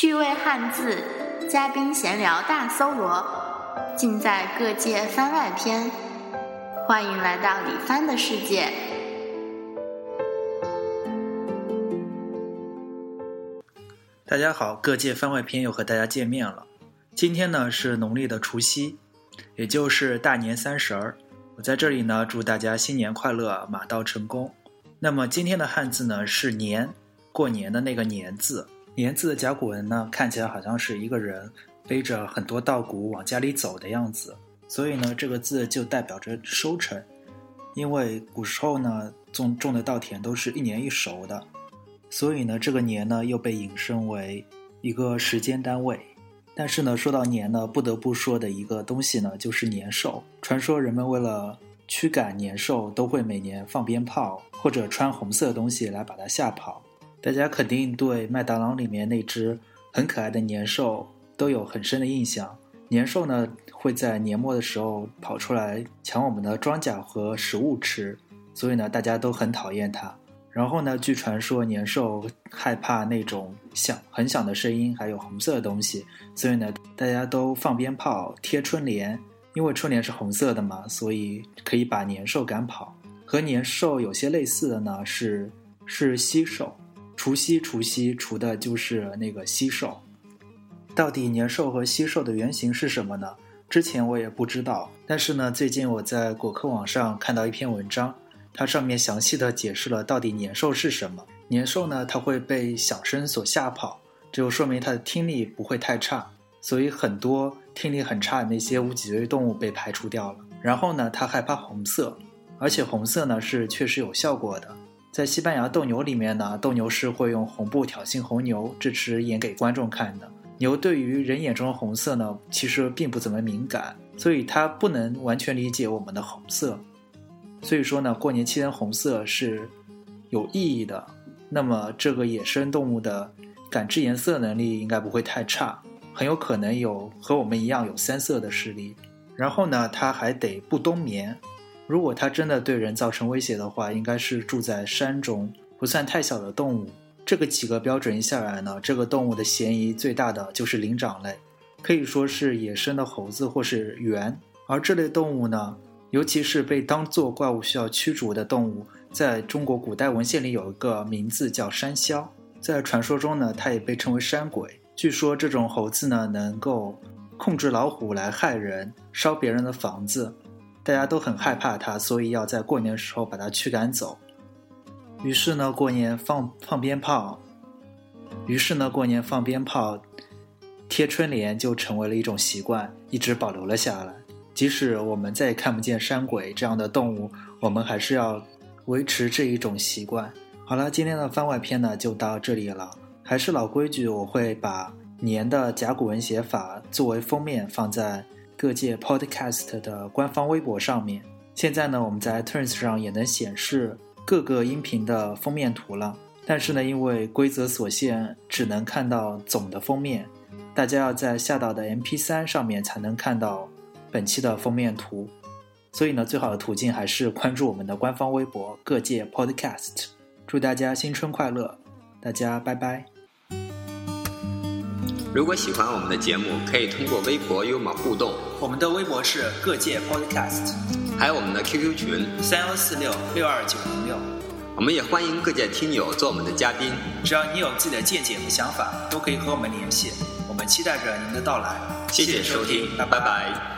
趣味汉字，嘉宾闲聊大搜罗，尽在各界番外篇。欢迎来到李帆的世界。大家好，各界番外篇又和大家见面了。今天呢是农历的除夕，也就是大年三十儿。我在这里呢祝大家新年快乐，马到成功。那么今天的汉字呢是年，过年的那个年字。年字的甲骨文呢看起来好像是一个人背着很多稻谷往家里走的样子，所以呢这个字就代表着收成。因为古时候呢种种的稻田都是一年一熟的。所以呢，这个年呢又被引申为一个时间单位。但是呢，说到年呢，不得不说的一个东西呢，就是年兽。传说人们为了驱赶年兽，都会每年放鞭炮或者穿红色东西来把它吓跑。大家肯定对麦当劳里面那只很可爱的年兽都有很深的印象。年兽呢会在年末的时候跑出来抢我们的庄稼和食物吃，所以呢，大家都很讨厌它。然后呢？据传说，年兽害怕那种响很响的声音，还有红色的东西，所以呢，大家都放鞭炮、贴春联。因为春联是红色的嘛，所以可以把年兽赶跑。和年兽有些类似的呢，是是蟋蟀。除夕，除夕，除的就是那个蟋蟀。到底年兽和蟋蟀的原型是什么呢？之前我也不知道，但是呢，最近我在果壳网上看到一篇文章。它上面详细的解释了到底年兽是什么。年兽呢，它会被响声所吓跑，就说明它的听力不会太差，所以很多听力很差的那些无脊椎动物被排除掉了。然后呢，它害怕红色，而且红色呢是确实有效果的。在西班牙斗牛里面呢，斗牛士会用红布挑衅红牛，这是演给观众看的。牛对于人眼中的红色呢，其实并不怎么敏感，所以它不能完全理解我们的红色。所以说呢，过年期间红色是有意义的。那么这个野生动物的感知颜色能力应该不会太差，很有可能有和我们一样有三色的视力。然后呢，它还得不冬眠。如果它真的对人造成威胁的话，应该是住在山中，不算太小的动物。这个几个标准一下来呢，这个动物的嫌疑最大的就是灵长类，可以说是野生的猴子或是猿。而这类动物呢？尤其是被当作怪物需要驱逐的动物，在中国古代文献里有一个名字叫山魈，在传说中呢，它也被称为山鬼。据说这种猴子呢，能够控制老虎来害人、烧别人的房子，大家都很害怕它，所以要在过年的时候把它驱赶走。于是呢，过年放放鞭炮，于是呢，过年放鞭炮、贴春联就成为了一种习惯，一直保留了下来。即使我们再也看不见山鬼这样的动物，我们还是要维持这一种习惯。好了，今天的番外篇呢就到这里了。还是老规矩，我会把年的甲骨文写法作为封面放在各界 Podcast 的官方微博上面。现在呢，我们在 Turns 上也能显示各个音频的封面图了。但是呢，因为规则所限，只能看到总的封面，大家要在下到的 MP3 上面才能看到。本期的封面图，所以呢，最好的途径还是关注我们的官方微博“各界 Podcast”。祝大家新春快乐，大家拜拜。如果喜欢我们的节目，可以通过微博与我们互动。我们的微博是“各界 Podcast”，还有我们的 QQ 群三幺四六六二九零六。我们也欢迎各界听友做我们的嘉宾，只要你有自己的见解和想法，都可以和我们联系。我们期待着您的到来。谢谢收听，拜拜。